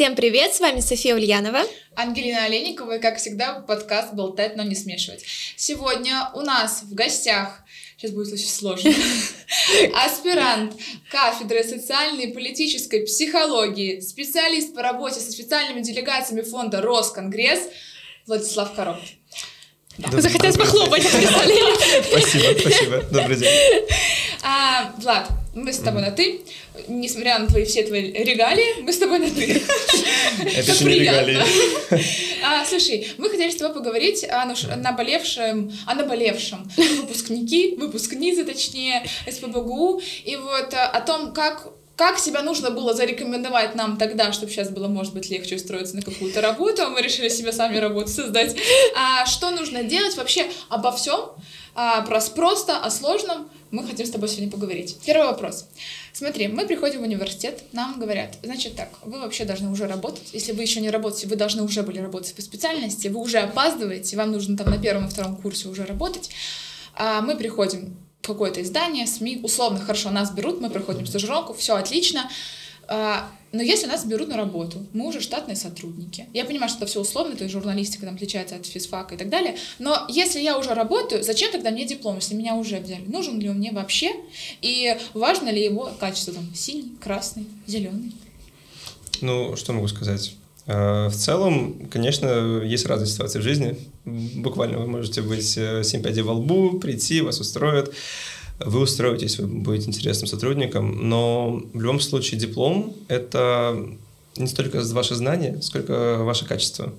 Всем привет, с вами София Ульянова. Ангелина Олейникова и, как всегда, подкаст «Болтать, но не смешивать». Сегодня у нас в гостях, сейчас будет очень сложно, аспирант кафедры социальной и политической психологии, специалист по работе со специальными делегациями фонда «Росконгресс» Владислав Коробкин. Да. Захотелось похлопать, Спасибо, спасибо. Добрый день. А, Влад, мы с тобой на «ты». Несмотря на твои все твои регалии, мы с тобой на «ты». Это же не регалии. А, слушай, мы хотели с тобой поговорить о наболевшем, о наболевшем выпускники, выпускницы, точнее, СПБГУ, и вот а, о том, как как себя нужно было зарекомендовать нам тогда, чтобы сейчас было, может быть, легче устроиться на какую-то работу, мы решили себе сами работу создать. А что нужно делать вообще обо всем, а, просто о сложном, мы хотим с тобой сегодня поговорить. Первый вопрос. Смотри, мы приходим в университет, нам говорят, значит так, вы вообще должны уже работать. Если вы еще не работаете, вы должны уже были работать по специальности, вы уже опаздываете, вам нужно там на первом и втором курсе уже работать. А мы приходим какое-то издание, СМИ, условно, хорошо, нас берут, мы проходим стажировку, все отлично. А, но если нас берут на работу, мы уже штатные сотрудники. Я понимаю, что это все условно, то есть журналистика там отличается от физфака и так далее. Но если я уже работаю, зачем тогда мне диплом, если меня уже взяли? Нужен ли он мне вообще? И важно ли его качество там синий, красный, зеленый? Ну, что могу сказать? Э, в целом, конечно, есть разные ситуации в жизни. Буквально вы можете быть 7 э, пядей во лбу, прийти, вас устроят вы устроитесь, вы будете интересным сотрудником, но в любом случае диплом — это не столько ваши знания, сколько ваше качество.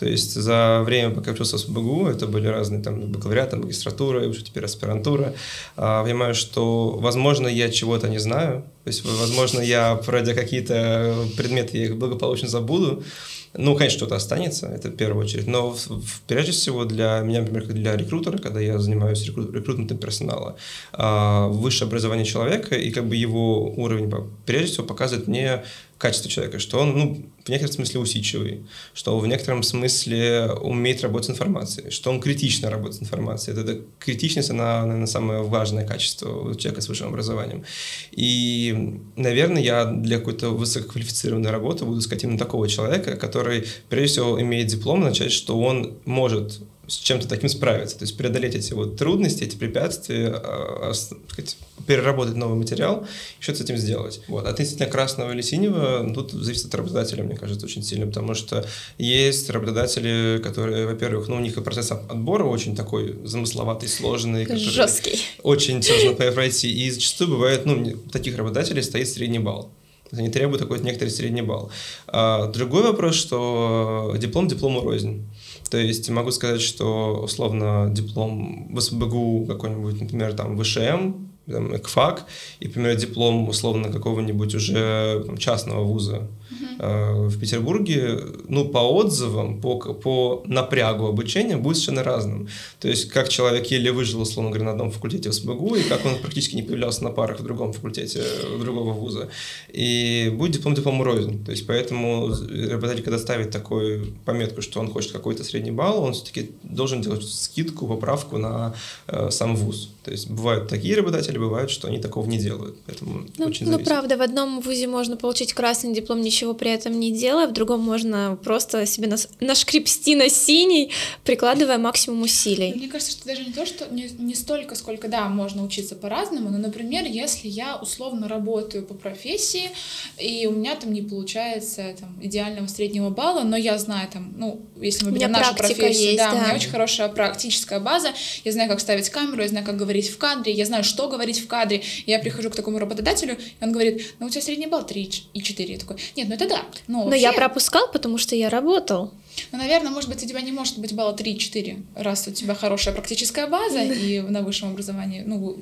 То есть за время, пока учился в БГУ, это были разные там бакалавриаты, магистратура, и уже теперь аспирантура, а, понимаю, что, возможно, я чего-то не знаю, то есть, возможно, я, пройдя какие-то предметы, я их благополучно забуду, ну, конечно, что-то останется, это в первую очередь, но в, в, прежде всего для меня, например, для рекрутера, когда я занимаюсь рекрут, рекрутментом персонала, э, высшее образование человека и как бы его уровень, прежде всего, показывает мне качество человека, что он, ну, в некотором смысле усидчивый, что в некотором смысле умеет работать с информацией, что он критично работает с информацией. Это, это критичность, она, наверное, самое важное качество у человека с высшим образованием. И, наверное, я для какой-то высококвалифицированной работы буду искать именно такого человека, который, прежде всего, имеет диплом, начать, что он может с чем-то таким справиться, то есть преодолеть эти вот трудности, эти препятствия, а, а, сказать, переработать новый материал что-то с этим сделать. Вот. Относительно красного или синего, ну, тут зависит от работодателя, мне кажется, очень сильно, потому что есть работодатели, которые, во-первых, ну, у них и процесс отбора очень такой замысловатый, сложный. Жесткий. Очень сложно пройти, и зачастую бывает, ну, таких работодателей стоит средний балл. Они требуют какой-то некоторый средний балл. А другой вопрос, что диплом диплому рознь. То есть могу сказать, что условно диплом в СБГУ какой-нибудь, например, там ВШМ, там, ЭКФАК, и, например, диплом условно какого-нибудь уже там, частного вуза uh-huh. в Петербурге, ну, по отзывам, по, по напрягу обучения будет совершенно разным. То есть, как человек еле выжил, условно говоря, на одном факультете в СБГУ, и как он практически не появлялся на парах в другом факультете другого вуза. И будет диплом диплому рознь. То есть, поэтому работодатель, когда ставит такую пометку, что он хочет какой-то средний балл, он все-таки должен делать скидку, поправку на э, сам вуз. То есть, бывают такие работодатели, бывают, что они такого не делают. Поэтому ну, очень ну, правда, в одном вузе можно получить красный диплом, ничего при этом не делая, в другом можно просто себе нас, нашкрепсти на синий, прикладывая максимум усилий. Мне кажется, что даже не то, что не, не столько, сколько, да, можно учиться по-разному, но, например, если я условно работаю по профессии, и у меня там не получается там, идеального среднего балла, но я знаю там, ну, если мы берем нашу профессию, есть, да, да, у меня очень хорошая практическая база, я знаю, как ставить камеру, я знаю, как говорить в кадре, я знаю, что говорить в кадре, я прихожу к такому работодателю, и он говорит, ну, у тебя средний балл 3 и 4. Я такой, нет, ну это да. Но, но вообще... я пропускал, потому что я работал. Ну, наверное, может быть, у тебя не может быть балла 3-4, раз у тебя хорошая практическая база, и на высшем образовании, ну,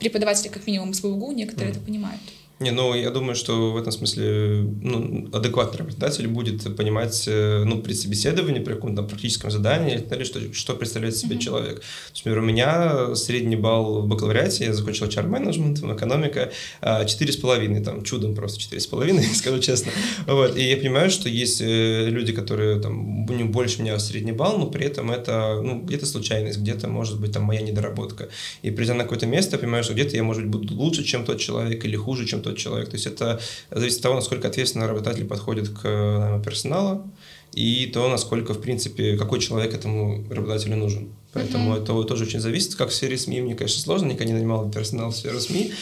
преподаватели, как минимум, из ВУГУ, некоторые это понимают. Не, ну, я думаю, что в этом смысле ну, адекватный работодатель будет понимать, э, ну, при собеседовании, при каком-то практическом задании, или что, что представляет себе mm-hmm. человек. То есть, например, у меня средний балл в бакалавриате, я закончил HR-менеджмент, экономика, 4,5, а, там, чудом просто 4,5, скажу честно. Вот, и я понимаю, что есть э, люди, которые, там, у них больше меня средний балл, но при этом это, ну, где-то случайность, где-то, может быть, там, моя недоработка. И придя на какое-то место, я понимаю, что где-то я, может быть, буду лучше, чем тот человек, или хуже, чем тот тот человек. То есть это зависит от того, насколько ответственно работодатель подходит к наверное, персоналу и то, насколько, в принципе, какой человек этому работодателю нужен. Поэтому mm-hmm. это тоже очень зависит. Как в сфере СМИ, мне, конечно, сложно, никогда не нанимал персонал в сферу СМИ,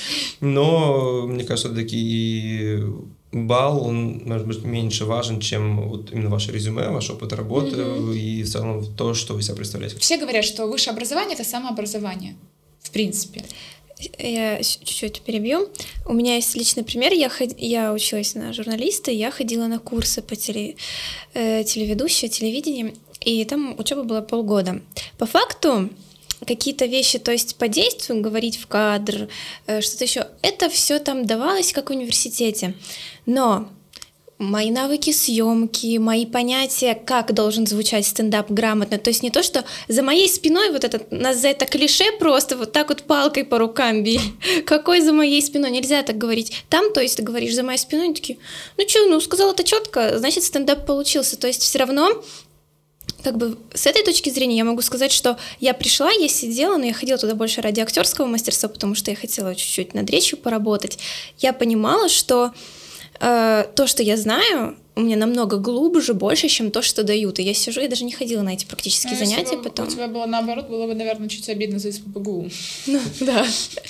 но мне кажется, все-таки балл, он, может быть, меньше важен, чем вот именно ваше резюме, ваш опыт работы mm-hmm. и в целом то, что вы себя представляете. Все говорят, что высшее образование — это самообразование, в принципе. Я чуть-чуть перебью. У меня есть личный пример. Я, ход... я училась на журналиста, я ходила на курсы по теле... э, телевидению, и там учеба была полгода. По факту, какие-то вещи, то есть по действию говорить в кадр, э, что-то еще, это все там давалось как в университете. Но мои навыки съемки, мои понятия, как должен звучать стендап грамотно. То есть не то, что за моей спиной вот этот, нас за это клише просто вот так вот палкой по рукам били. Какой за моей спиной? Нельзя так говорить. Там, то есть ты говоришь за моей спиной, они такие, ну что, ну сказал это четко, значит стендап получился. То есть все равно как бы с этой точки зрения я могу сказать, что я пришла, я сидела, но я ходила туда больше ради актерского мастерства, потому что я хотела чуть-чуть над речью поработать. Я понимала, что э, то, что я знаю, у меня намного глубже, больше, чем то, что дают. И я сижу, я даже не ходила на эти практические а занятия бы потом. У тебя было наоборот, было бы, наверное, чуть обидно за СПБГУ. Ну, да.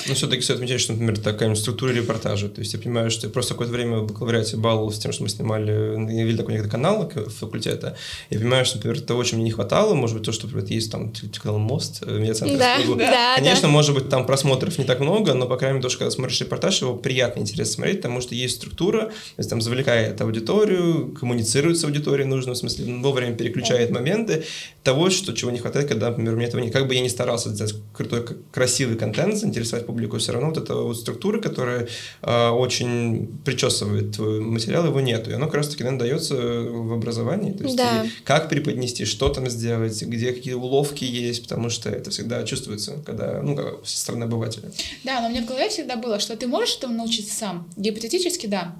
Но все-таки стоит отмечать, что, например, такая структура репортажа. То есть я понимаю, что я просто какое-то время в бакалавриате баловался тем, что мы снимали, я видел такой некий канал факультета. Я понимаю, что, например, того, чем мне не хватало, может быть, то, что, например, есть там канал «Мост», э, медиацентр да, да, Конечно, да. может быть, там просмотров не так много, но, по крайней мере, то, что когда смотришь репортаж, его приятно, интересно смотреть, потому что есть структура, то есть там завлекает аудиторию, коммуницирует с аудиторией нужно, в смысле, вовремя переключает моменты того, что, чего не хватает, когда, например, мне этого не... Как бы я не старался сделать крутой, красивый контент, заинтересовать публику, все равно вот эта вот структура, которая э, очень причесывает твой материал, его нету. И оно как раз-таки, наверное, дается в образовании. То есть да. как преподнести, что там сделать, где какие уловки есть, потому что это всегда чувствуется, когда, ну, как, со стороны обывателя. Да, но мне в голове всегда было, что ты можешь этому научиться сам. Гипотетически, да.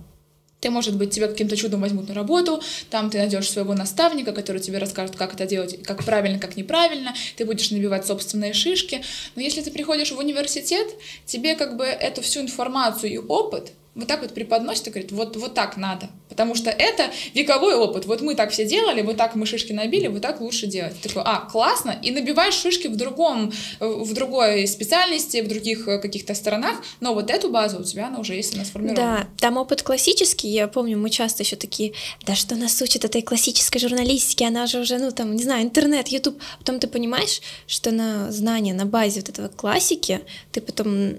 Ты, может быть, тебя каким-то чудом возьмут на работу, там ты найдешь своего наставника, который тебе расскажет, как это делать, как правильно, как неправильно, ты будешь набивать собственные шишки. Но если ты приходишь в университет, тебе как бы эту всю информацию и опыт вот так вот преподносит и говорит, вот, вот так надо. Потому что это вековой опыт. Вот мы так все делали, вот так мы шишки набили, вот так лучше делать. Ты такой, а, классно, и набиваешь шишки в другом, в другой специальности, в других э, каких-то сторонах, но вот эту базу у тебя, она уже есть, она сформирована. Да, там опыт классический, я помню, мы часто еще такие, да что нас учат этой классической журналистике, она же уже, ну там, не знаю, интернет, YouTube. Потом ты понимаешь, что на знания, на базе вот этого классики ты потом,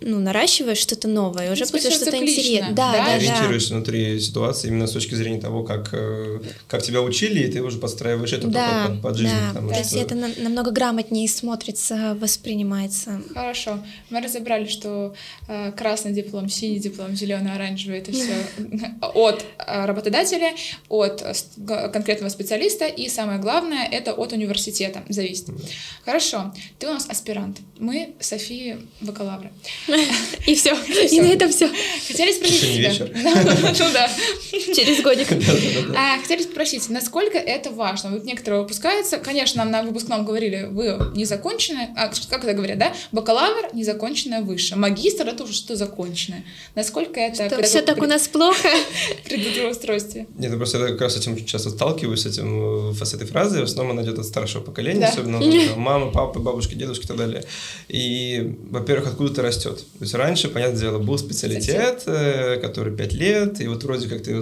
ну, наращиваешь что-то новое, уже будет что-то интересное. Да, да, да. Ориентируешься внутри ситуации именно с точки зрения того, как, э, как тебя учили, и ты уже подстраиваешь это да, под, под жизнь. Да, то есть это на, намного грамотнее смотрится, воспринимается. Хорошо. Мы разобрали, что э, красный диплом, синий диплом, зеленый, оранжевый это все от э, работодателя, от конкретного специалиста, и самое главное, это от университета зависит. Хорошо. Ты у нас аспирант. Мы Софии бакалавры. И все. И на этом все. Хотели спросить тебя. Ну да. Через годик. А, хотели спросить, насколько это важно? Вот некоторые выпускаются, конечно, нам на выпускном говорили, вы незаконченные, а, как это говорят, да? Бакалавр, незаконченное выше. Магистр — это уже что законченное. Насколько это... Что, все так у нас плохо? При трудоустройстве. Нет, ну просто я как раз с этим часто сталкиваюсь, с, этим, с этой фразой. В основном она идет от старшего поколения, особенно мамы, папы, бабушки, дедушки и так далее. И, во-первых, откуда это растет? То есть раньше, понятное дело, был специалитет, э, который 5 лет, и вот вроде как ты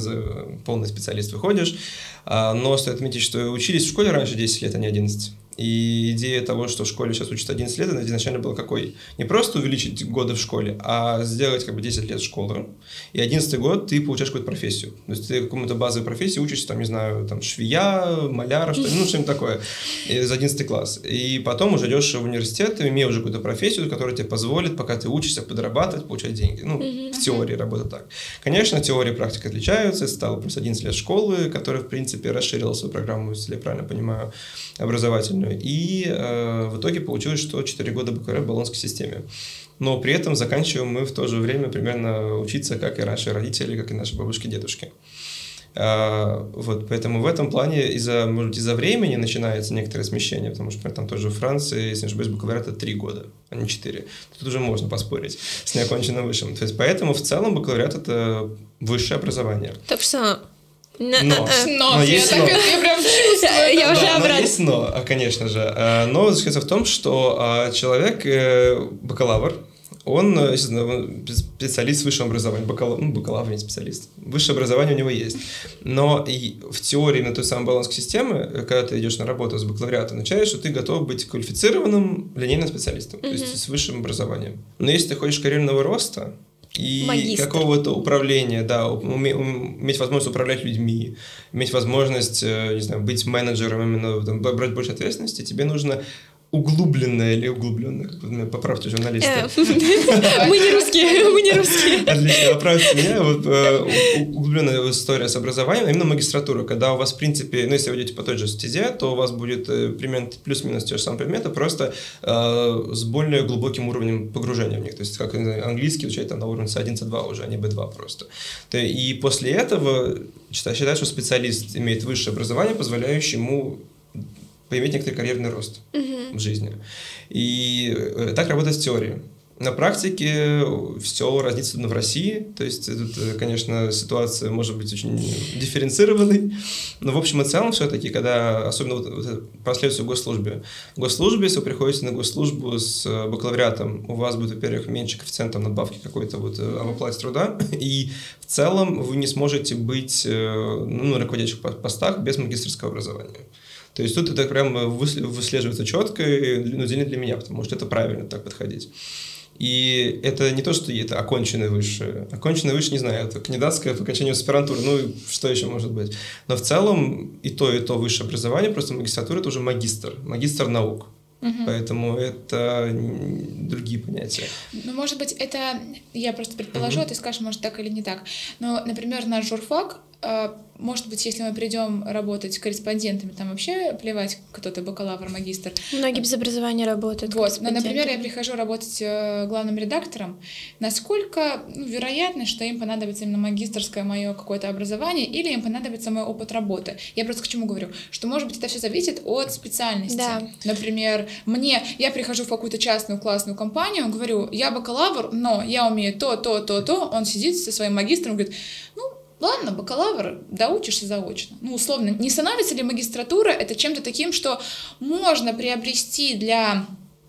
полный специалист выходишь, а, но стоит отметить, что учились в школе раньше 10 лет, а не 11. И идея того, что в школе сейчас учат 11 лет, она изначально была какой? Не просто увеличить годы в школе, а сделать как бы 10 лет школы. И 11 год ты получаешь какую-то профессию. То есть ты какому-то базовой профессии учишься, там, не знаю, там, швея, маляра, что ну, что-нибудь такое, за 11 класс. И потом уже идешь в университет, имея уже какую-то профессию, которая тебе позволит, пока ты учишься, подрабатывать, получать деньги. Ну, в теории работает так. Конечно, теория и практика отличаются. Стало плюс 11 лет школы, которая, в принципе, расширила свою программу, если я правильно понимаю, образовательную образовательную. И э, в итоге получилось, что 4 года бакалавриат в Болонской системе. Но при этом заканчиваем мы в то же время примерно учиться, как и наши родители, как и наши бабушки дедушки. А, вот, поэтому в этом плане из-за, может быть, из-за времени начинается некоторое смещение, потому что там тоже Франции, если не ошибаюсь, бакалавриат это три года, а не четыре. Тут уже можно поспорить с неоконченным высшим. То есть поэтому в целом бакалавриат это высшее образование. Так что Но, Но, но я, есть так, но. я прям чувствую. Я уже Да, но обратно. есть но, а, конечно же. А, Но заключается в том, что а, человек, э, бакалавр, он, э, он специалист с высшим образованием. Бакала- ну, бакалавр, не специалист. Высшее образование у него есть. Но и в теории на той самой балансской системы, э, когда ты идешь на работу с бакалавриатом, означает, что ты готов быть квалифицированным линейным специалистом, то есть с высшим образованием. Но если ты хочешь карьерного роста, и какого-то управления, да, иметь возможность управлять людьми, иметь возможность, э, не знаю, быть менеджером, именно брать больше ответственности, тебе нужно углубленное или углубленное, как вы меня поправьте, журналисты. Э, Мы не русские, мы не русские. Отлично, поправьте меня. Вот, э, углубленная история с образованием, именно магистратура, когда у вас, в принципе, ну, если вы идете по той же стезе, то у вас будет э, примерно плюс-минус те же самые предметы, просто с более глубоким уровнем погружения в них. То есть, как английский учить там на уровне C1, C2 уже, а не B2 просто. То- И после этого считаю, что специалист имеет высшее образование, позволяющее ему поиметь некоторый карьерный рост в жизни. И э, так работает теория. На практике все разнится в России, то есть тут, э, конечно, ситуация может быть очень дифференцированной, но в общем и целом все-таки, когда, особенно вот, проследуется в госслужбе, в госслужбе, если вы приходите на госслужбу с э, бакалавриатом, у вас будет, во-первых, меньше коэффициентом надбавки какой-то вот э, об оплате труда, и в целом вы не сможете быть э, ну, на руководящих по- постах без магистрского образования. То есть тут это прям высле- выслеживается четко, и, ну, для для меня, потому что это правильно так подходить. И это не то, что это оконченное высшее. Оконченное высшее, не знаю, это кандидатское по окончанию аспирантуры, ну, и что еще может быть. Но в целом и то, и то высшее образование, просто магистратура – это уже магистр, магистр наук. Поэтому это другие понятия. Ну, может быть, это я просто предположу, а ты скажешь, может, так или не так. Но, например, наш журфак, может быть, если мы придем работать корреспондентами, там вообще плевать, кто ты бакалавр, магистр. Многие без образования работают. Вот, но, например, я прихожу работать э, главным редактором, насколько ну, вероятно, что им понадобится именно магистрское мое какое-то образование или им понадобится мой опыт работы. Я просто к чему говорю, что, может быть, это все зависит от специальности. Да. Например, мне, я прихожу в какую-то частную классную компанию, говорю, я бакалавр, но я умею то, то, то, то, он сидит со своим магистром и говорит, ну, Ладно, бакалавр, доучишься заочно. Ну, условно, не становится ли магистратура это чем-то таким, что можно приобрести для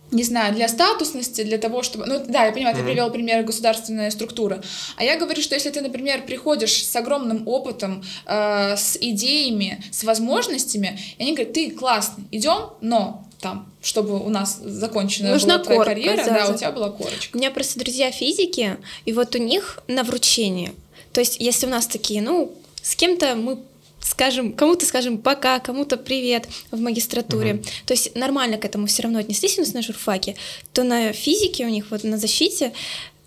не знаю, для статусности, для того, чтобы... Ну, да, я понимаю, ты привел пример государственная структура. А я говорю, что если ты, например, приходишь с огромным опытом, э, с идеями, с возможностями, и они говорят, ты классный, идем, но там, чтобы у нас закончена Нужна была твоя корка, карьера, да, да, у тебя была корочка. У меня просто друзья физики, и вот у них на вручение. То есть, если у нас такие, ну, с кем-то мы скажем, кому-то скажем пока, кому-то привет в магистратуре. То есть нормально к этому все равно отнеслись у нас на журфаке, то на физике у них вот на защите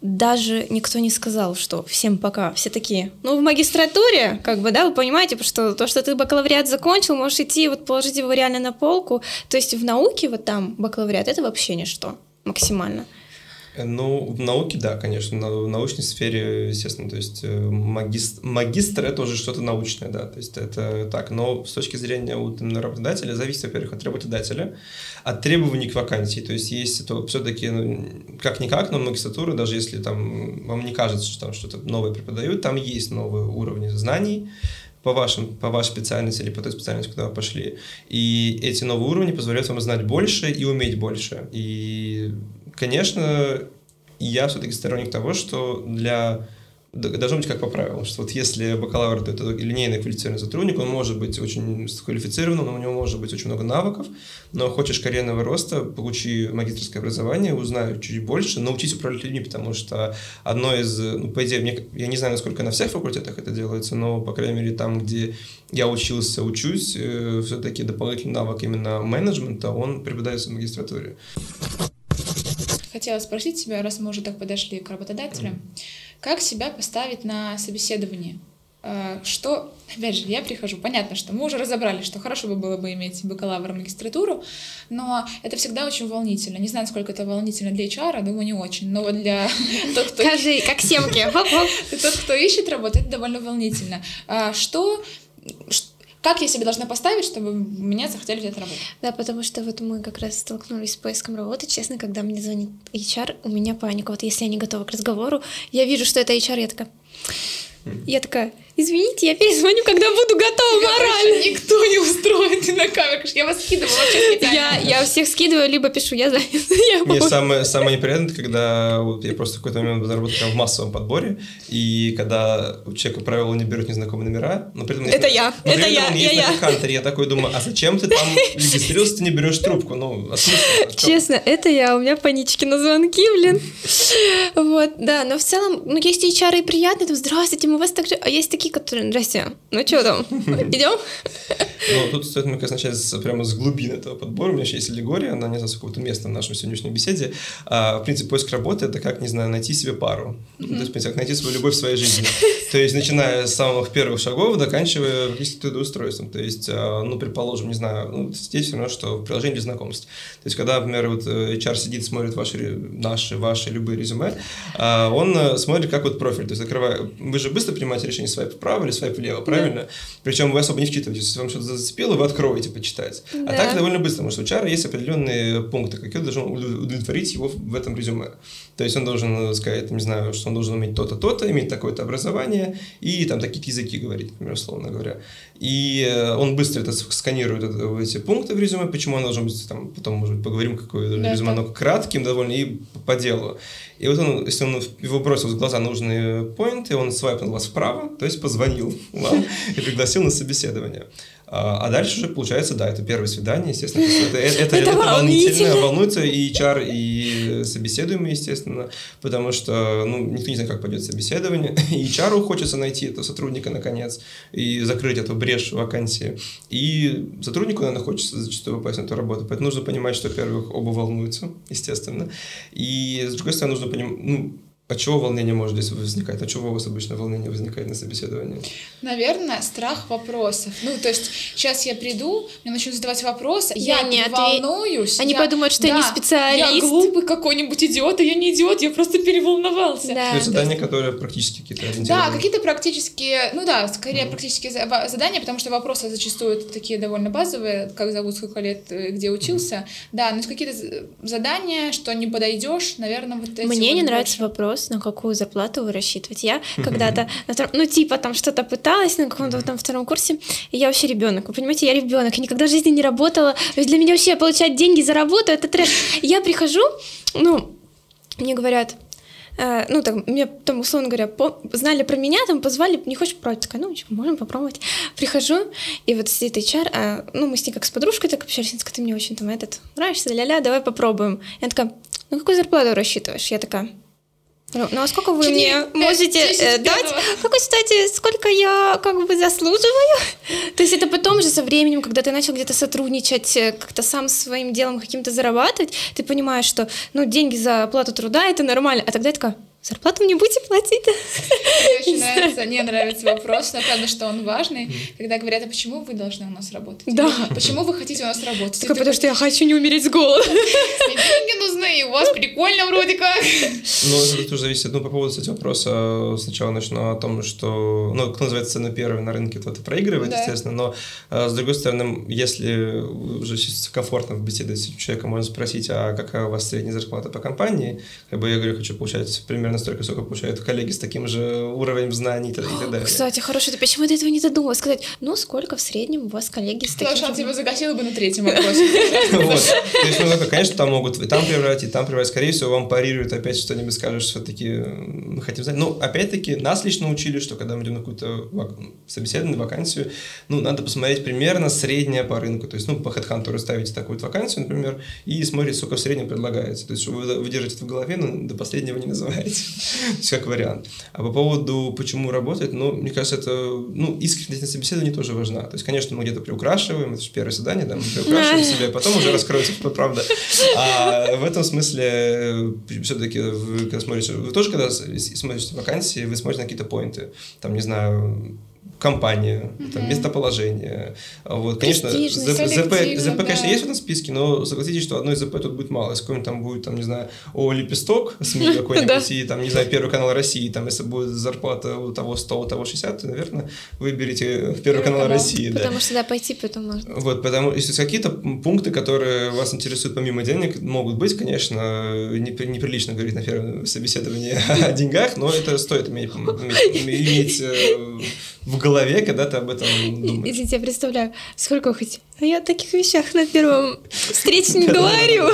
даже никто не сказал, что всем пока. Все такие, ну, в магистратуре, как бы, да, вы понимаете, что то, что ты бакалавриат закончил, можешь идти, вот положить его реально на полку. То есть в науке вот там бакалавриат — это вообще ничто максимально. Э, Ну, в науке, да, конечно, в научной сфере, естественно, то есть э, магистр, магистр это уже что-то научное, да, то есть это так, но с точки зрения вот именно работодателя зависит, во-первых, от работодателя, от требований к вакансии, то есть есть это все-таки, ну, как-никак, но магистратура, даже если там вам не кажется, что там что-то новое преподают, там есть новые уровни знаний, по, вашим, по вашей специальности или по той специальности, куда вы пошли. И эти новые уровни позволяют вам знать больше и уметь больше. И, конечно, я все-таки сторонник того, что для должно быть как по правилам, что вот если бакалавр то это линейный квалифицированный сотрудник, он может быть очень квалифицированным, у него может быть очень много навыков, но хочешь карьерного роста, получи магистрское образование, узнай чуть больше, научись управлять людьми, потому что одно из, ну, по идее, мне, я не знаю, насколько на всех факультетах это делается, но, по крайней мере, там, где я учился, учусь, все-таки дополнительный навык именно менеджмента, он преподается в магистратуре. Хотела спросить тебя, раз мы уже так подошли к работодателям, как себя поставить на собеседовании? э, что, опять же, я прихожу, понятно, что мы уже разобрали, что хорошо бы было бы иметь бакалавр магистратуру, но это всегда очень волнительно. Не знаю, сколько это волнительно для HR, думаю, не очень, но вот для тот, кто... Скажи, как семки. Тот, кто ищет работу, это довольно волнительно. А что как я себе должна поставить, чтобы меня захотели взять работу? Да, потому что вот мы как раз столкнулись с поиском работы. Честно, когда мне звонит HR, у меня паника. Вот если я не готова к разговору, я вижу, что это HR, я такая... Я такая, извините, я перезвоню, когда буду готова морально. Никто не на камеру. Я вас скидываю вообще Я, я всех скидываю, либо пишу, я занят. Мне самое, самое неприятное, когда вот я просто в какой-то момент заработал в массовом подборе, и когда у человека правило не берут незнакомые номера, но при этом... Это я, но это я, я, я. на я такой думаю, а зачем ты там регистрировался, ты не берешь трубку? Ну, а Честно, это я, у меня панички на звонки, блин. Вот, да, но в целом, ну, есть HR и приятные, там, здравствуйте, мы вас также... А есть такие, которые, здрасте, ну что там, идем? Ну, тут стоит, мне кажется, начать прямо с глубины этого подбора. У меня еще есть аллегория, она не знаю, какого-то места в нашей сегодняшней беседе. А, в принципе, поиск работы — это как, не знаю, найти себе пару. Mm-hmm. То есть, в принципе, как найти свою любовь в своей жизни. То есть, начиная с самых первых шагов, заканчивая практически трудоустройством. То есть, а, ну, предположим, не знаю, ну, здесь все равно, что в приложении для знакомств. То есть, когда, например, вот э, HR сидит, смотрит ваши, наши, ваши любые резюме, а, он э, смотрит, как вот профиль. То есть, открывая... Вы же быстро принимаете решение свайп вправо или свайп влево, правильно? Да. Причем вы особо не вчитываетесь. Если вам что-то зацепило, вы откроете почитать. А да. А так довольно быстро, потому что у HR есть определенные пункты, какие должен удовлетворить его в этом резюме. То есть он должен сказать, не знаю, что он должен уметь то-то, то-то, иметь такое-то образование и там такие языки говорить, например, условно говоря. И э, он быстро это сканирует это, эти пункты в резюме, почему он должен быть, там, потом, может быть, поговорим, какое да, резюме, оно кратким довольно и по делу. И вот он, если он его бросил в глаза нужные поинты, он свайпнул вас вправо, то есть позвонил вам и пригласил на собеседование. А, дальше уже получается, да, это первое свидание, естественно. Это, это, это, это волнительно, волнуется и HR, и собеседуемый, естественно, потому что ну, никто не знает, как пойдет собеседование. И HR хочется найти этого сотрудника наконец и закрыть эту брешь вакансии. И сотруднику, наверное, хочется зачастую попасть на эту работу. Поэтому нужно понимать, что, во-первых, оба волнуются, естественно. И, с другой стороны, нужно понимать, ну, от чего волнение может здесь возникать? От чего у вас обычно волнение возникает на собеседовании? Наверное, страх вопросов. Ну, то есть, сейчас я приду, мне начнут задавать вопросы, я, я не волнуюсь. Они я, подумают, что да, я не специалист. Я глупый какой-нибудь идиот, а я не идиот, я просто переволновался. Да. То есть задания, которые практически какие-то Да, какие-то практические, ну да, скорее mm. практические задания, потому что вопросы зачастую такие довольно базовые, как зовут, сколько лет, э, где учился. Mm. Да, но какие-то задания, что не подойдешь, наверное, вот эти Мне вот не нравится вопрос, вопрос, на какую зарплату вы рассчитываете. Я когда-то, ну, типа, там что-то пыталась на каком-то там втором курсе, и я вообще ребенок. Вы понимаете, я ребенок, я никогда в жизни не работала. То есть для меня вообще получать деньги за работу это трэш. Я прихожу, ну, мне говорят, э, ну, так, мне там, условно говоря, по, знали про меня, там, позвали, не хочешь попробовать? Такая, ну, типа, можем попробовать. Прихожу, и вот сидит HR, а, ну, мы с ней как с подружкой так общались, она ты мне очень там этот нравишься, ля-ля, давай попробуем. Я такая, ну, какую зарплату рассчитываешь? Я такая, ну, ну а сколько вы 4, мне 5, можете 10, э, дать? Как, кстати, сколько я как бы заслуживаю? То есть это потом же со временем, когда ты начал где-то сотрудничать, э, как-то сам своим делом каким-то зарабатывать, ты понимаешь, что ну деньги за оплату труда это нормально, а тогда я такая, Зарплату мне будете платить? Мне очень нравится, мне нравится вопрос, но правда, что он важный, когда говорят, а почему вы должны у нас работать? Да. Почему вы хотите у нас работать? Только потому что я хочу не умереть с голода. Деньги нужны, и у вас прикольно вроде как. Ну, это тоже зависит, ну, по поводу, кстати, вопроса сначала начну о том, что, ну, кто называется цены первый на рынке, то это проигрывает, естественно, но, а, с другой стороны, если уже комфортно в беседе с человеком, можно спросить, а какая у вас средняя зарплата по компании, как бы я говорю, хочу получать примерно примерно столько, сколько получают коллеги с таким же уровнем знаний и так далее. Кстати, хорошо, ты почему до этого не додумалась? Сказать, ну, сколько в среднем у вас коллеги с таким же... Потому тебя загасила бы на третьем вопросе. Есть, ну, конечно, там могут и там прибрать, и там прибрать. Скорее всего, вам парируют опять что-нибудь, скажешь, все-таки мы хотим знать. Ну, опять-таки, нас лично учили, что когда мы идем на какую-то собеседование, вакансию, ну, надо посмотреть примерно среднее по рынку. То есть, ну, по HeadHunter ставите такую вакансию, например, и смотрите, сколько в среднем предлагается. То есть, чтобы вы держите это в голове, но до последнего не называете. То есть как вариант. А по поводу, почему работает, ну, мне кажется, это, ну, искренность на собеседовании тоже важна. То есть, конечно, мы где-то приукрашиваем, это же первое задание, да, мы приукрашиваем себя, потом уже раскроется правда. А в этом смысле все-таки, когда смотрите, вы тоже, когда смотрите вакансии, вы смотрите на какие-то поинты, там, не знаю, компания, там, местоположение. Вот, конечно, ЗП, ЗП, ЗП, да. конечно, есть в этом списке, но согласитесь, что одной ЗП тут будет мало. Если какой-нибудь там будет, там, не знаю, о лепесток СМИ какой-нибудь, и там, не знаю, Первый канал России, там, если будет зарплата у того 100, у того 60, то, наверное, выберите в Первый канал. России. Потому что да, пойти потом можно. Вот, потому если какие-то пункты, которые вас интересуют помимо денег, могут быть, конечно, непри- неприлично говорить на первом собеседовании о деньгах, но это стоит иметь, иметь- иметь, э, в голове, когда ты об этом думаешь. Извините, я представляю, сколько вы хотите. А я о таких вещах на первом встрече не говорю.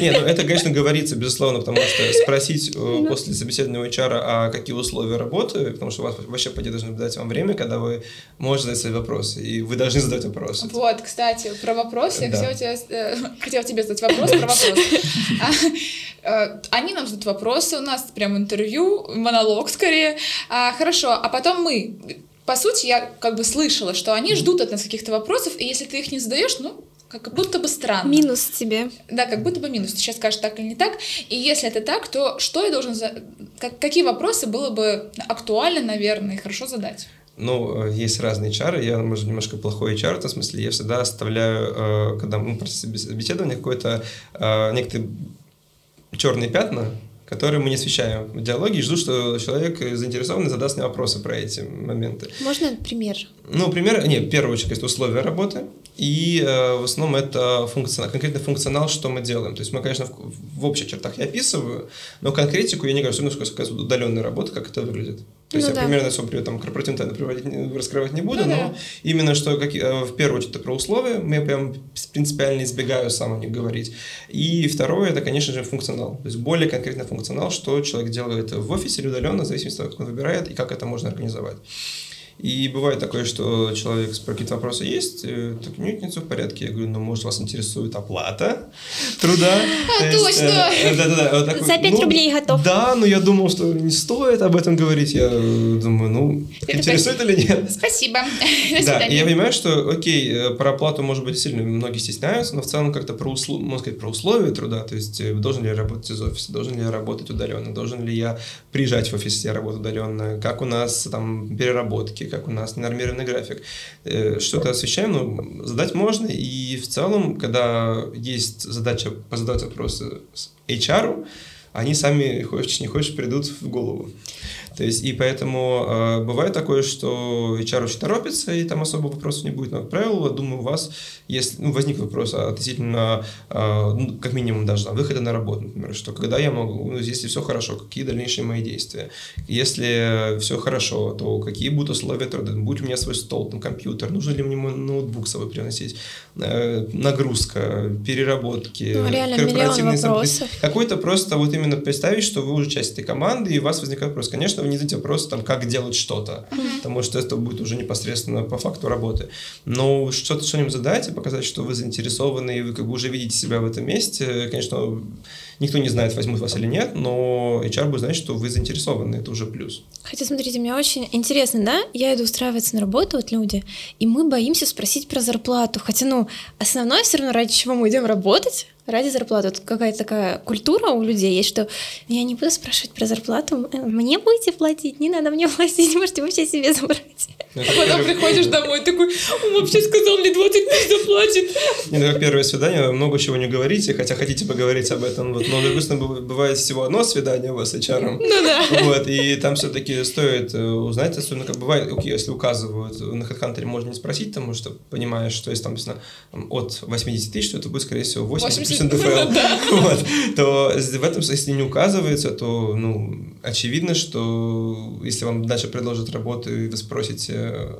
Не, ну это, конечно, говорится, безусловно, потому что спросить э, после собеседования HR, а какие условия работы, потому что у вас вообще, по должны дать вам время, когда вы можете задать свои вопросы, и вы должны задать вопросы. Вот, кстати, про вопросы. Я Да. хотела, тебе, э, хотела тебе задать вопрос про вопрос. А, э, Они нам задают вопросы, у нас прям интервью, монолог скорее. А, Хорошо, а потом мы. По сути, я как бы слышала, что они ждут от нас каких-то вопросов, и если ты их не задаешь, ну, как будто бы странно. Минус тебе. Да, как будто бы минус. Ты сейчас скажешь так или не так. И если это так, то что я должен... За... как- какие вопросы было бы актуально, наверное, и хорошо задать? Ну, э, есть разные чары. Я, может, немножко плохой HR, в том смысле, я всегда оставляю, э, когда мы про собеседование, какое-то э, некоторые черные пятна, которые мы не освещаем в диалоге, и жду, что человек заинтересованный задаст мне вопросы про эти моменты. Можно пример? Ну, пример, не, в первую очередь, это условия работы, и э, в основном это функционал, конкретный функционал, что мы делаем. То есть мы, конечно, в, в общих чертах я описываю, но конкретику я не говорю, особенно сказать, удаленная работа, как это выглядит. То есть Ну я да. примерно особо там корпоративные тайны приводить, раскрывать не буду, Ну но да. именно что какие- э, в первую очередь это про условия, мы прям принципиально избегаю сам о них говорить. И второе, это, конечно же, функционал. То есть более конкретный функционал, что человек делает в офисе или удаленно, в зависимости от того, как он выбирает и как это можно организовать. И бывает такое, что человек спрашивает, какие-то вопросы есть, э, так, нет, нет, все в порядке. Я говорю, ну, может, вас интересует оплата труда? А, точно! э, Да-да-да. вот такой, За 5 ну, рублей готов. Да, но я думал, что не стоит об этом говорить. Я э, думаю, ну, интересует или нет? Спасибо. Да, я понимаю, что, окей, э, про оплату, может быть, сильно многие стесняются, но в целом как-то про, услу- можно сказать, про условия труда, то есть э, должен ли я работать из офиса, должен ли я работать удаленно, должен ли я приезжать в офис, я работаю удаленно, как у нас там переработки, как у нас нормированный график. Э, Что-то освещаем, но задать можно, и в целом, когда есть задача позадать вопросы HR, они сами, хочешь не хочешь, придут в голову. То есть, и поэтому э, бывает такое, что HR очень торопится, и там особо вопросов не будет. Но, как правило, думаю, у вас, если ну, возник вопрос относительно, э, ну, как минимум, даже там, выхода на работу, например, что когда я могу, ну, если все хорошо, какие дальнейшие мои действия? Если все хорошо, то какие будут условия труда? Будет у меня свой стол, там, компьютер, нужно ли мне мой ноутбук с собой приносить? Э, нагрузка, переработки, Ну, реально, корпоративные вопросов. какой-то просто вот именно представить, что вы уже часть этой команды, и у вас возникает вопрос. Конечно, не задаете вопрос, там, как делать что-то, потому что это будет уже непосредственно по факту работы. Но что-то что-нибудь задать и показать, что вы заинтересованы, и вы как бы уже видите себя в этом месте. Конечно, никто не знает, возьмут вас или нет, но HR будет знать, что вы заинтересованы, это уже плюс. Хотя, смотрите, мне очень интересно, да? Я иду устраиваться на работу, вот люди, и мы боимся спросить про зарплату. Хотя, ну, основное все равно, ради чего мы идем работать, ради зарплаты. Вот какая-то такая культура у людей есть, что я не буду спрашивать про зарплату, э, мне будете платить, не надо мне платить, можете вообще себе забрать. Ну, А это потом первый- приходишь домой, такой, он вообще сказал, мне 20 тысяч заплатит. Не, ну, как первое свидание, вы много чего не говорите, хотя хотите поговорить об этом. Вот. Но, допустим, быв- бывает всего одно свидание у вас с HR. Ну да. Вот, и там все-таки стоит э, узнать, особенно как бывает, окей, если указывают, на HeadHunter можно не спросить, потому что понимаешь, что если там написано там, от 80 тысяч, то это будет, скорее всего, 80 плюс 80, НДФЛ. да. Вот. То в этом, если не указывается, то, ну, очевидно, что если вам дальше предложат работу, и вы спросите,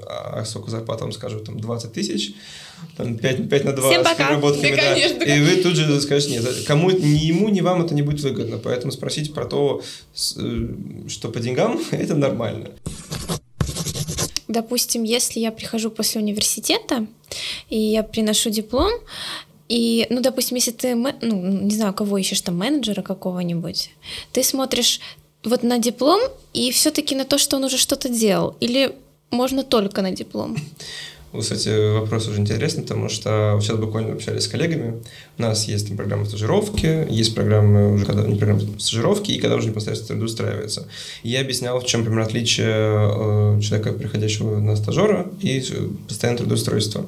а сколько зарплата вам скажут, там, 20 тысяч, там, 5, 5 на 2 Всем с пока. Да, да. конечно. И вы тут же скажете, нет, кому, ни ему, ни вам это не будет выгодно, поэтому спросить про то, э, что по деньгам, это нормально. Допустим, если я прихожу после университета, и я приношу диплом, и, ну, допустим, если ты, ну, не знаю, кого ищешь, там, менеджера какого-нибудь, ты смотришь вот на диплом и все таки на то, что он уже что-то делал, или можно только на диплом? Кстати, вопрос уже интересный, потому что сейчас буквально общались с коллегами. У нас есть там, программа стажировки, есть программы уже когда не программа стажировки, и когда уже непосредственно трудоустраивается. И я объяснял, в чем, например, отличие э, человека, приходящего на стажера, и постоянное трудоустройство.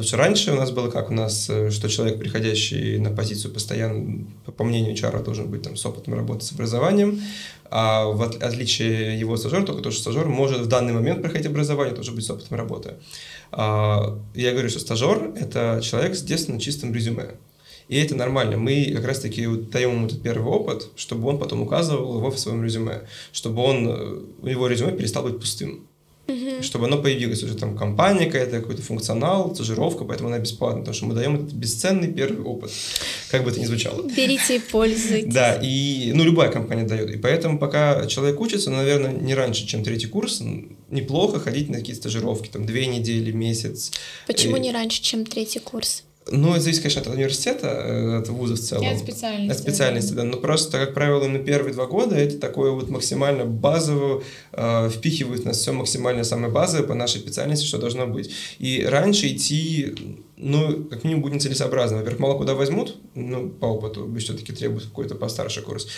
Что раньше у нас было как? У нас, э, что человек, приходящий на позицию постоянно, по мнению HR, должен быть там с опытом работы, с образованием, а в отличие его стажера, только то, что стажер может в данный момент проходить образование, тоже быть с опытом работы. А, я говорю, что стажер – это человек с детственно чистым резюме. И это нормально. Мы как раз-таки даем ему этот первый опыт, чтобы он потом указывал его в своем резюме, чтобы он, э, его резюме перестал быть пустым угу. чтобы оно появилось уже там компания какая-то, какой-то функционал, стажировка, поэтому она бесплатна, потому что мы даем этот бесценный первый опыт, как бы это ни звучало. Берите и пользуйтесь. Да, и, ну, любая компания дает, и поэтому пока человек учится, ну, наверное, не раньше, чем третий курс, неплохо ходить на какие-то стажировки, там, две недели, месяц. Почему и... не раньше, чем третий курс? Ну, это зависит, конечно, от университета, э, от вуза в целом. И от специальности. От специальности, да. Но просто, как правило, на первые два года эти такое вот максимально базовую э, впихивают нас все максимально самое базовое по нашей специальности, что должно быть. И раньше идти ну, как минимум, будет нецелесообразно. Во-первых, мало куда возьмут, ну, по опыту, вы все-таки требует какой-то постарше курс.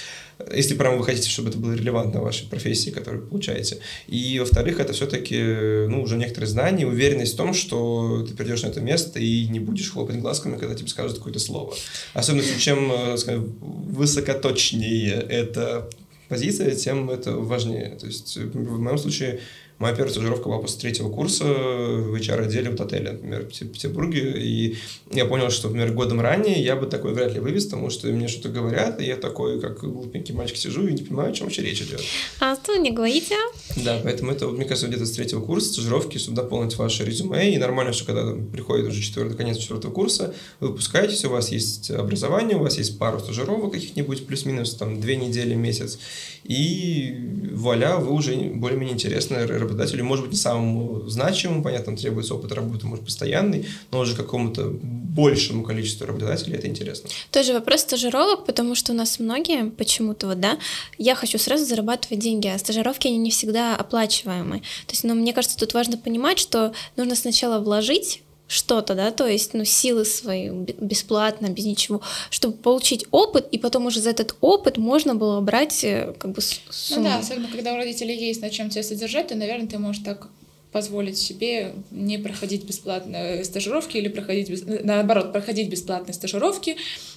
Если прямо вы хотите, чтобы это было релевантно вашей профессии, которую вы получаете. И, во-вторых, это все-таки, ну, уже некоторые знания, уверенность в том, что ты придешь на это место и не будешь хлопать глазками, когда тебе скажут какое-то слово. Особенно, чем, э, скажем, высокоточнее эта позиция, тем это важнее. То есть, в моем случае, Моя первая стажировка была после третьего курса в HR-отделе в отеле, например, в Петербурге. И я понял, что, например, годом ранее я бы такой вряд ли вывез, потому что мне что-то говорят, и я такой, как глупенький мальчик, сижу и не понимаю, о чем вообще речь идет. А что не говорите? Да, поэтому это, мне кажется, где-то с третьего курса стажировки, чтобы дополнить ваше резюме. И нормально, что когда приходит уже четвертый, конец четвертого курса, вы выпускаетесь, у вас есть образование, у вас есть пару стажировок каких-нибудь, плюс-минус там две недели, месяц. И вуаля, вы уже более-менее интересны работодателю, может быть, не самому значимому, понятно, требуется опыт работы, может, постоянный, но уже какому-то большему количеству работодателей это интересно. Тоже вопрос стажировок, потому что у нас многие почему-то вот, да, я хочу сразу зарабатывать деньги, а стажировки, они не всегда оплачиваемые. То есть, ну, мне кажется, тут важно понимать, что нужно сначала вложить что-то, да, то есть, ну, силы свои бесплатно, без ничего, чтобы получить опыт, и потом уже за этот опыт можно было брать э, как бы сумму. Ну да, особенно когда у родителей есть на чем тебя содержать, то, наверное, ты можешь так позволить себе не проходить бесплатные стажировки или проходить, наоборот, проходить бесплатные стажировки,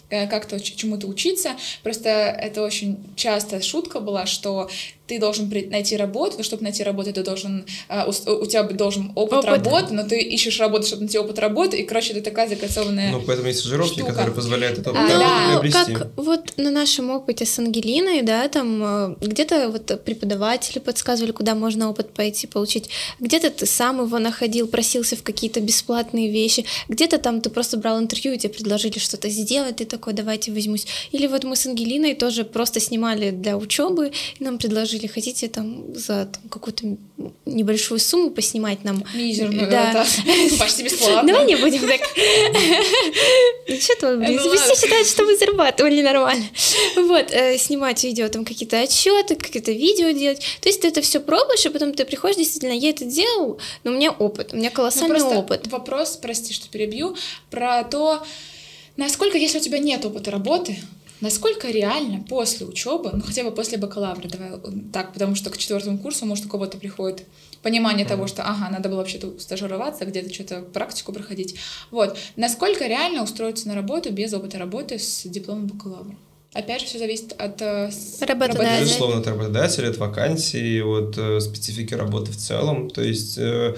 э, как-то чему-то учиться. Просто это очень часто шутка была, что ты должен найти работу, но чтобы найти работу, ты должен, а, у, у тебя должен опыт, опыт работы, но ты ищешь работу, чтобы найти опыт работы, и, короче, это такая закольцованная Ну, поэтому есть стажировки, штука. которые позволяют это а, да. приобрести. Как вот на нашем опыте с Ангелиной, да, там э, где-то вот преподаватели подсказывали, куда можно опыт пойти получить, где-то ты сам его находил, просился в какие-то бесплатные вещи, где-то там ты просто брал интервью, и тебе предложили что-то сделать, ты такой, давайте возьмусь. Или вот мы с Ангелиной тоже просто снимали для учебы, и нам предложили или хотите там за там, какую-то небольшую сумму поснимать нам. Мизерную, да. да. Почти бесплатно. Давай не будем так. Что ты, блин, ну все считают, что мы зарабатывали нормально. Вот, э, снимать видео, там какие-то отчеты, какие-то видео делать. То есть ты это все пробуешь, и потом ты приходишь, действительно, я это делал, но у меня опыт, у меня колоссальный ну, опыт. Вопрос, прости, что перебью, про то, насколько, если у тебя нет опыта работы, Насколько реально после учебы, ну хотя бы после бакалавра, давай так, потому что к четвертому курсу, может, у кого-то приходит понимание mm-hmm. того, что, ага, надо было вообще-то стажироваться, где-то что-то практику проходить. Вот. Насколько реально устроиться на работу без опыта работы с дипломом бакалавра? Опять же, все зависит от э, работодателя. Безусловно, от работодателя, от вакансии, от э, специфики работы в целом. То есть э,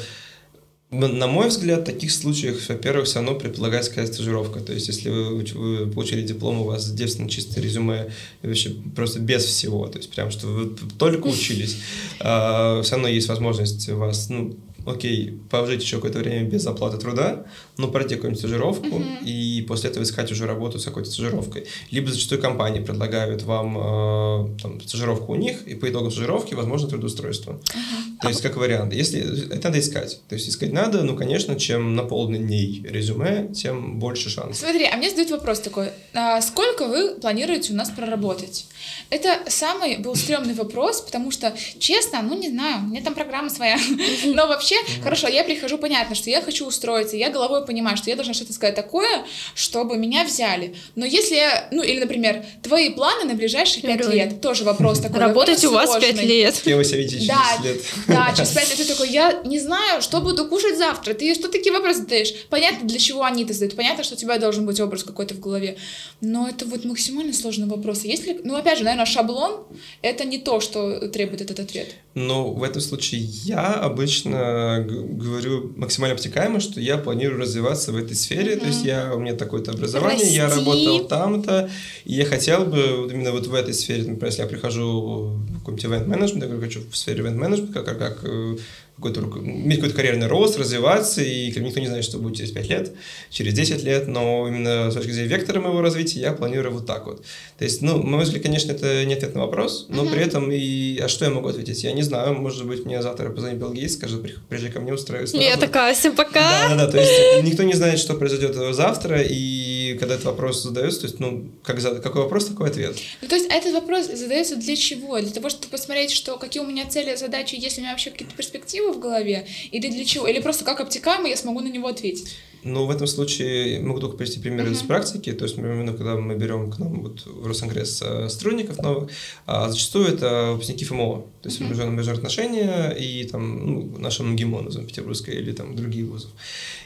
на мой взгляд, в таких случаях, во-первых, все равно предполагается какая-то стажировка. То есть, если вы, вы получили диплом, у вас девственно чистое резюме, вообще просто без всего, то есть, прям, что вы только учились, а, все равно есть возможность вас, ну, окей, пожить еще какое-то время без оплаты труда, ну, пройти какую-нибудь стажировку uh-huh. и после этого искать уже работу с какой-то стажировкой. Либо зачастую компании предлагают вам э, там, стажировку у них, и по итогу стажировки возможно трудоустройство. Uh-huh. То есть, как вариант. Если это надо искать. То есть, искать надо, ну, конечно, чем наполненней резюме, тем больше шансов. Смотри, а мне задают вопрос такой. А сколько вы планируете у нас проработать? Это самый был стрёмный вопрос, потому что, честно, ну, не знаю, у меня там программа своя. Но вообще, хорошо, я прихожу, понятно, что я хочу устроиться, я головой понимаю, что я должна что-то сказать такое, чтобы меня взяли. Но если, ну, или, например, твои планы на ближайшие пять лет, тоже вопрос такой. Работать у вас пять лет. Кем вы себя видите через Да, лет? да, через пять лет ты такой, я не знаю, что буду кушать завтра. Ты что такие вопросы задаешь? Понятно, для чего они это задают. Понятно, что у тебя должен быть образ какой-то в голове. Но это вот максимально сложный вопрос. Есть ли, ну, опять же, наверное, шаблон — это не то, что требует этот ответ. Ну, в этом случае я обычно говорю максимально обтекаемо, что я планирую развиваться в этой сфере, то есть я, у меня такое-то образование, я Расти. работал там-то, и я хотел бы вот именно вот в этой сфере, например, если я прихожу в какой-нибудь ивент-менеджмент, я говорю, хочу в сфере ивент-менеджмента, как, как, как э, какой-то, руко- иметь какой-то карьерный рост, развиваться, и как никто не знает, что будет через 5 лет, через 10 лет, но именно с точки зрения вектора моего развития я планирую вот так вот. То есть, ну, на мой взгляд, конечно, это не ответ на вопрос, но при этом и... А что я могу ответить? Я не знаю, может быть, мне завтра позвонит Билл Гейтс, скажет, «При- приезжай ко мне устраиваться. Я работу». такая, всем пока. Да, да, да, то есть никто не знает, что произойдет завтра, и когда этот вопрос задается, то есть, ну, как за- какой вопрос, такой ответ. Ну, то есть этот вопрос задается для чего? Для того, чтобы посмотреть, что какие у меня цели, задачи, есть ли у меня вообще какие-то перспективы в голове, или для чего? Или просто как обтекаемо я смогу на него ответить? Ну, в этом случае могу только привести примеры из практики. То есть, именно когда мы берем к нам вот в Росконгресс э, сотрудников новых, а зачастую это выпускники ФМО, то есть международные международные отношения и там ну, наша МГИМО, назовем, Петербургская или там другие вузы.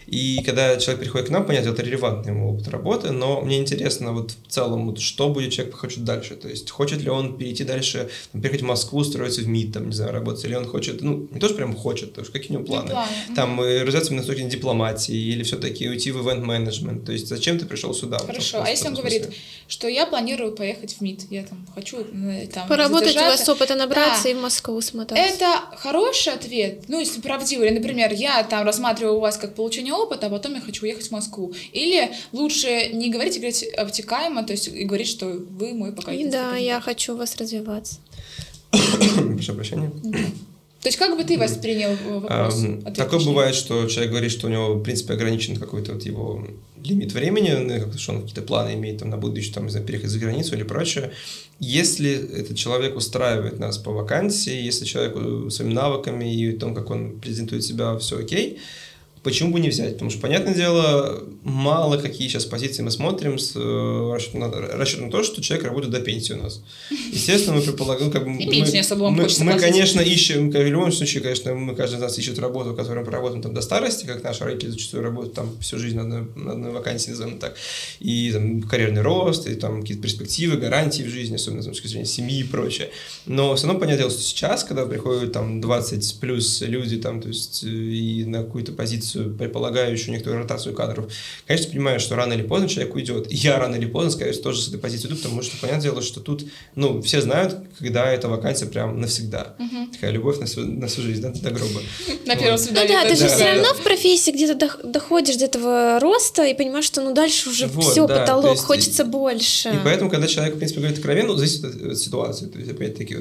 И когда человек приходит к нам, понятно, это релевантный ему опыт работы, но мне интересно вот в целом, вот, что будет человек хочет дальше. То есть, хочет ли он перейти дальше, там, переехать в Москву, устроиться в МИД, там, не знаю, работать, или он хочет, ну, не то, что прям хочет, то есть, какие у него планы. планы, Там, э, развиваться именно с точки зрения дипломатии, или все-таки уйти в ивент-менеджмент. То есть, зачем ты пришел сюда? Хорошо, а если он говорит, что я планирую поехать в МИД, я там хочу э, там Поработать у задержаться. вас опыта набраться Да. и в Москву смотаться. Это хороший ответ, ну, если правдивый. Или, например, я там рассматриваю у вас как получение опыта, а потом я хочу уехать в Москву. Или лучше не говорить, а говорить обтекаемо, то есть и говорить, что вы мой пока И да, я хочу у вас развиваться. Прошу прощения. То есть как бы ты воспринял э, вопрос? Ответ, Такое бывает, что человек говорит, что у него, в принципе, ограничен какой-то вот его лимит времени, ну, что он какие-то планы имеет там, на будущее, там, не знаю, переехать за границу или прочее. Если этот человек устраивает нас по вакансии, если человеку своими навыками и том, как он презентует себя, все окей, Почему бы не взять? Потому что, понятное дело, мало какие сейчас позиции мы смотрим с э, расчетом на, расчетом на то, что человек работает до пенсии у нас. Естественно, мы предполагаем, как бы... И мы- особо вам мы, хочется мы, платить. конечно, ищем, в любом случае, конечно, мы, каждый из нас ищет работу, которую мы проработаем там до старости, как наши родители зачастую работают там всю жизнь на одной, на одной вакансии, назовем так. И там карьерный рост, и там какие-то перспективы, гарантии в жизни, особенно с точки зрения семьи и прочее. Но все равно понятное дело, что сейчас, когда приходят там 20 плюс люди, там, то есть, э, и на какую-то позицию, предполагающую некоторую ротацию кадров, конечно, понимаю, что рано или поздно человек уйдет. И я рано или поздно, скорее всего, тоже с этой позиции уйду, потому что, понятное дело, что тут, ну, все знают, когда эта вакансия прям навсегда. Такая любовь на всю, на всю жизнь, да, до гроба. На первом. Ну свидании. да, ты же да, все да. равно в профессии где-то дох- доходишь до этого роста и понимаешь, что ну дальше уже Вот, все, да, потолок, есть хочется и- больше. И поэтому, когда человек, в принципе, говорит откровенно, зависит от, ситуации. То есть, опять-таки,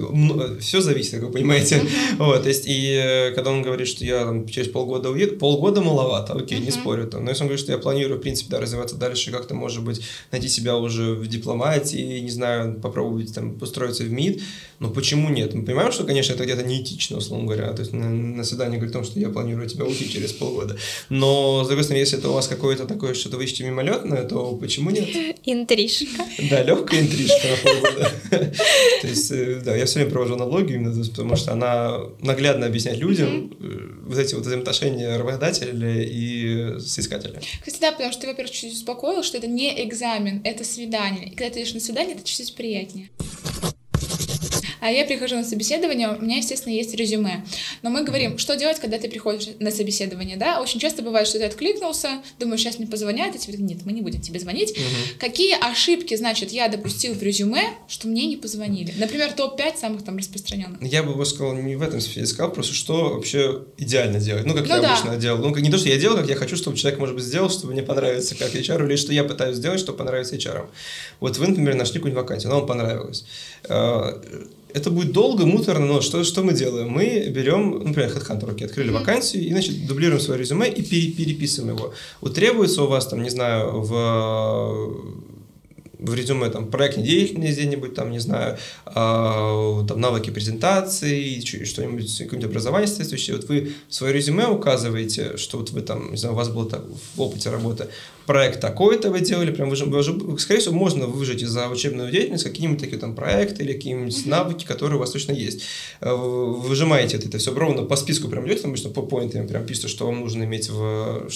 все зависит, как вы понимаете. Вот, то есть, и э, когда он говорит, что я там, через полгода уеду, полгода маловато, окей, не спорю. Там. Но если он говорит, что я планирую, в принципе, да, развиваться дальше, как-то, может быть, найти себя уже в дипломатии, не знаю, попробовать там устроиться в МИД, ну почему нет? Мы понимаем, что, конечно, это где-то неэтично, условно говоря. То есть на, на свидании говорит о том, что я планирую тебя уйти через полгода. Но, с другой стороны, если это у вас какое-то такое, что-то вы ищете мимолетное, то почему нет? Интрижка. Да, легкая интрижка на полгода. То есть, э, да, я все время провожу аналогию именно, потому что она наглядно объясняет людям э, вот эти вот взаимоотношения работодателя и соискателя. Кстати, да, потому что ты, во-первых, чуть успокоил, что это не экзамен, это свидание. И когда ты идешь на свидание, это чуть-чуть приятнее. А я прихожу на собеседование, у меня, естественно, есть резюме. Но мы говорим, что делать, когда ты приходишь на собеседование, да? Очень часто бывает, что ты откликнулся, думаешь, сейчас мне позвонят, и тебе говорят, нет, мы не будем тебе звонить. Мгм. Какие ошибки, значит, я допустил в резюме, что мне не позвонили? Например, топ-5 самых там распространенных. Я бы сказал не в этом сказал просто, что вообще идеально делать. Ну, как Ну я да. обычно делал. Ну, как- не то, что я делал, как я хочу, чтобы человек, может быть, сделал, чтобы мне понравится как HR, или что я пытаюсь сделать, чтобы понравиться HR. Вот вы, например, нашли какую-нибудь вакансию, она вам понравилась. Это будет долго, муторно, но что, что мы делаем? Мы берем, например, HeadHunter, окей, открыли вакансию и, значит, дублируем свое резюме и пере- переписываем его. Вот требуется у вас, там, не знаю, в в резюме там проектной деятельность где-нибудь, там, не знаю, а, там навыки презентации, что-нибудь, какое-нибудь образование соответствующее. Вот вы в свое резюме указываете, что вот вы там, не знаю, у вас был так, в опыте работы проект такой-то вы делали, прям вы вы скорее всего, можно выжать из-за учебную деятельность какие-нибудь такие там проекты или какие-нибудь навыки, которые у вас точно есть. Э, вы Выжимаете это, это все ровно по списку прям идете, там обычно по поинтам прям пишется, что вам нужно иметь в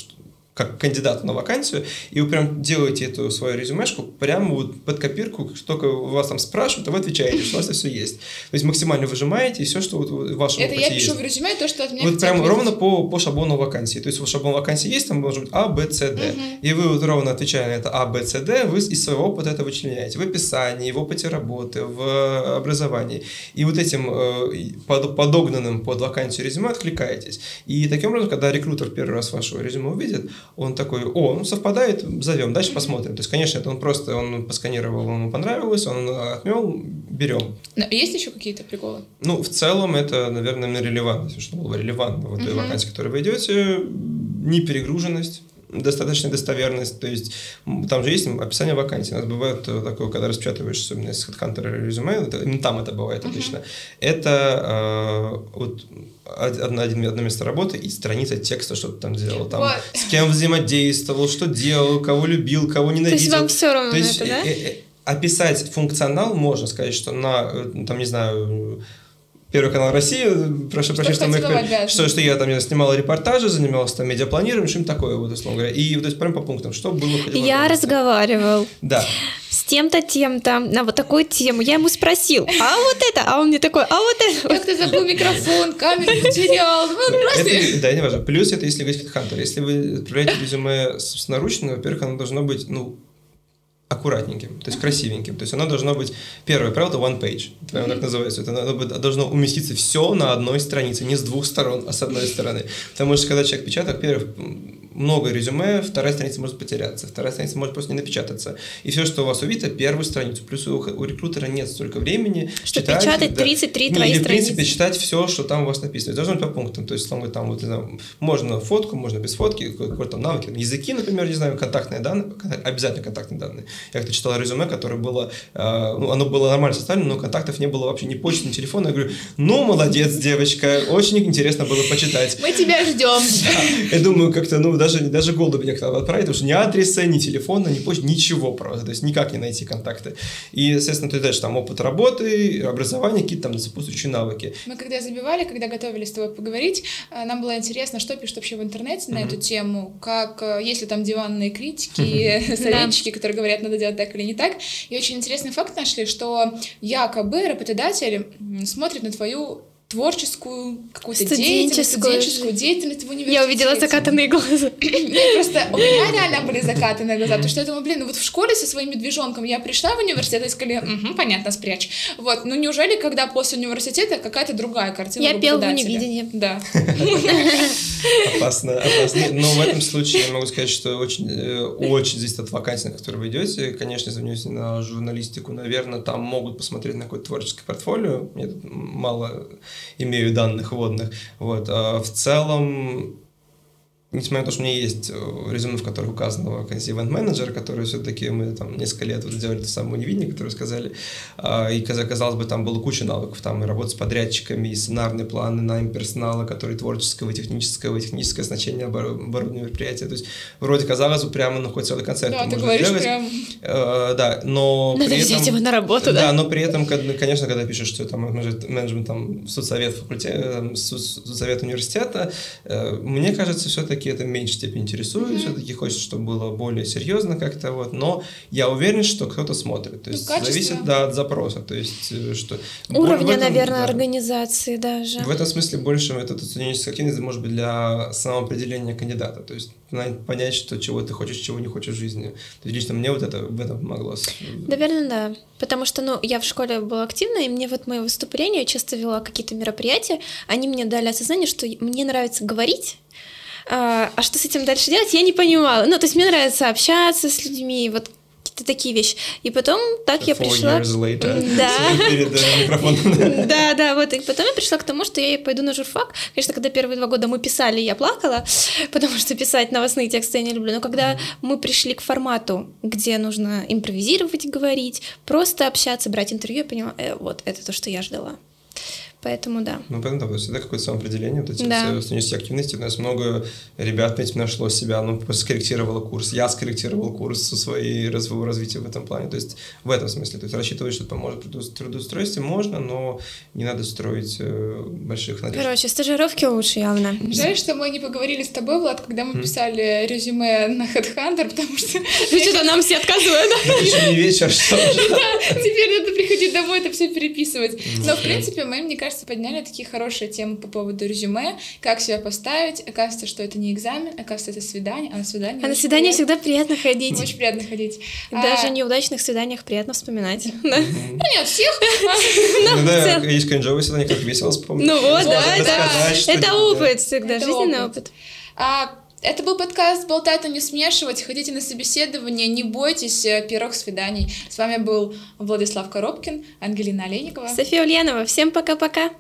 как кандидату на вакансию, и вы прям делаете эту свою резюмешку прямо вот под копирку, что только вас там спрашивают, а вы отвечаете, что у вас это все есть. То есть максимально выжимаете, и все, что вот в вашем Это я пишу есть. в резюме то, что от меня Вот прям видеть. ровно по, по шаблону вакансии. То есть вот шаблон вакансии есть, там может быть А, Б, С, Д. Мгм. И вы вот ровно отвечая на это А, Б, С, Д, вы из своего опыта это вычленяете. В описании, в опыте работы, в образовании. И вот этим э, под- подогнанным под вакансию резюме откликаетесь. И таким образом, когда рекрутер первый раз ваше резюме увидит, он такой, о, ну совпадает, зовем, дальше посмотрим. То есть, конечно, это он просто, он посканировал, ему понравилось, он отмел, берем. Но есть еще какие-то приколы? Ну, в целом, это, наверное, релевантность, что было бы релевантно в той Мгм. вакансии, в которой вы идете, не перегруженность, достаточная достоверность, то есть там же есть описание вакансии. У нас бывает э, такое, когда распечатываешь, особенно из HeadHunter резюме, это- именно там это бывает Мгм. обычно. Это э, вот од- одно, одно место работы и страница текста, что ты там делал. Там, Вот. С кем взаимодействовал, что делал, кого любил, кого То ненавидел. есть вам все равно То есть это, да? э, э, описать функционал можно сказать, что на, э, там, не знаю, Первый канал России, прошу Что прощения, что, мы в обязанности. что, что я там знаю, снимал репортажи, занимался там медиапланированием, что-нибудь такое, вот, условно говоря. И то есть прям по пунктам, что было Я разговаривал Да. с тем-то, тем-то на вот такую тему. Я ему спросил, а вот это, а он мне такой, а вот это. Как ты забыл микрофон, камеру потерял? Ну, да, не важно. Плюс это, если говорить HeadHunter. Если вы отправляете резюме собственноручно, во-первых, оно должно быть, ну, аккуратненьким, то есть красивеньким. То есть оно должно быть, первое правило, это one page, прямо так называется. Это надо должно уместиться все на одной странице, не с двух сторон, а с одной стороны. Потому что когда человек печатает, во-первых, много резюме, вторая страница может потеряться, вторая страница может просто не напечататься. И все, что у вас увидит, первую страницу. Плюс у, у рекрутера нет столько времени Что читать, печатать да. 33 Ну, твои или, в принципе, страницы. читать все, что там у вас написано. Должно быть по пунктам. То есть, говоря, там, вот, не знаю, можно фотку, можно без фотки, какой-то там навыки, языки, например, не знаю, контактные данные, обязательно контактные данные. Я как-то читал резюме, которое было, э, ну, оно было нормально составлено, но контактов не было вообще ни почты, ни телефона. Я говорю, ну, молодец, девочка, очень интересно было почитать. Мы тебя ждем. Я думаю, как-то, ну, даже, даже голоду меня как-то отправить, потому что ни адреса, ни телефона, ни почты, ничего просто, то есть никак не найти контакты. И, естественно, ты дальше там опыт работы, образование, какие-то там сопутствующие навыки. Мы когда забивали, когда готовились с тобой поговорить, э, нам было интересно, что пишут вообще в интернете на эту тему, как, э, есть ли там диванные критики, советчики, которые говорят, надо делать так или не так. И очень интересный факт нашли, что якобы работодатель смотрит на твою творческую какую-то деятельность, Студенческую деятельность в университете. Я увидела закатанные глаза. Нет, просто у меня реально были закатанные глаза, потому что я думаю, блин, ну вот в школе со своим медвежонком я пришла в университет и сказали, «Мгм, понятно, спрячь. Вот, ну неужели, когда после университета какая-то другая картина Я пел в унивидении. Да. Опасно, опасно. Но в этом случае я могу сказать, что очень, э, очень зависит от вакансии, на которую вы идете. Конечно, если вы на журналистику, наверное, там могут посмотреть на какое-то творческое портфолио. Я тут мало имею данных вводных. Вот. А в целом, несмотря на то, что у меня есть э, резюме, в которых указано вакансия ивент-менеджера, который все-таки мы там несколько лет вот сделали то самое невидение, которое сказали, А, и каза- казалось бы, там было куча навыков, там и работа с подрядчиками, и сценарные планы, найм персонала, который творческого, и технического, и техническое значение обор- оборудования мероприятия, то есть вроде казалось бы, прямо ну, хоть целый концерт Да, ты можно говоришь сделать. прям... Э, да, но Надо при взять этом... его на работу, Да, да? но при этом, конечно, когда пишешь, что там менеджмент, менеджмент там, соцсовет факультета, соцсовет университета, э, мне кажется, все-таки все-таки это в меньшей степени интересует, mm-hmm. все-таки хочется, чтобы было более серьезно как-то вот, но я уверен, что кто-то смотрит, то есть ну, зависит да, от запроса, то есть э, что... Уровня, этом, наверное, да, организации даже. В этом смысле больше эта студенческая активность может быть для самоопределения кандидата, то есть понять, что чего ты хочешь, чего не хочешь в жизни. То есть лично мне вот это в этом помогло. Наверное, да. Потому что, ну, я в школе была активна, и мне вот мои выступления, часто вела какие-то мероприятия, они мне дали осознание, что мне нравится говорить, а, а что с этим дальше делать, я не понимала. Ну, то есть мне нравится общаться с людьми, вот какие-то такие вещи. И потом так я пришла... Да. да, да, вот. И потом я пришла к тому, что я пойду на журфак. Конечно, когда первые два года мы писали, я плакала, потому что писать новостные тексты я не люблю. Но когда мы пришли к формату, где нужно импровизировать, говорить, просто общаться, брать интервью, я поняла, э, вот, это то, что я ждала. Поэтому да. Ну, понятно, да, всегда какое-то самоопределение, вот эти да. все студенческие активности. У нас много ребят, ведь нашло себя, ну, скорректировало курс. Я скорректировал курс со своей развития в этом плане. То есть в этом смысле. То есть рассчитывать, что это поможет при трудоустройстве можно, но не надо строить э, больших надежд. Короче, стажировки лучше явно. Жаль, что мы не поговорили с тобой, Влад, когда мы писали резюме на HeadHunter, потому что... Что-то нам все отказывают. Еще не вечер, что Теперь надо приходить домой это все переписывать. Но, в принципе, мы, мне кажется, кажется, подняли такие хорошие темы по поводу резюме, как себя поставить. Оказывается, что это не экзамен, оказывается, это свидание, а на свидание... А на свидание всегда приятно ходить. Очень приятно ходить. Даже а... неудачных свиданиях приятно вспоминать. Ну, не от всех. Ну, да, есть кринжовые свидания, как весело вспомнить. Ну вот, да, да. Это опыт всегда, жизненный опыт. А это был подкаст «Болтать, но не смешивать». Ходите на собеседование, не бойтесь э, первых свиданий. С вами был Владислав Коробкин, Ангелина Олейникова. София Ульянова. Всем пока-пока.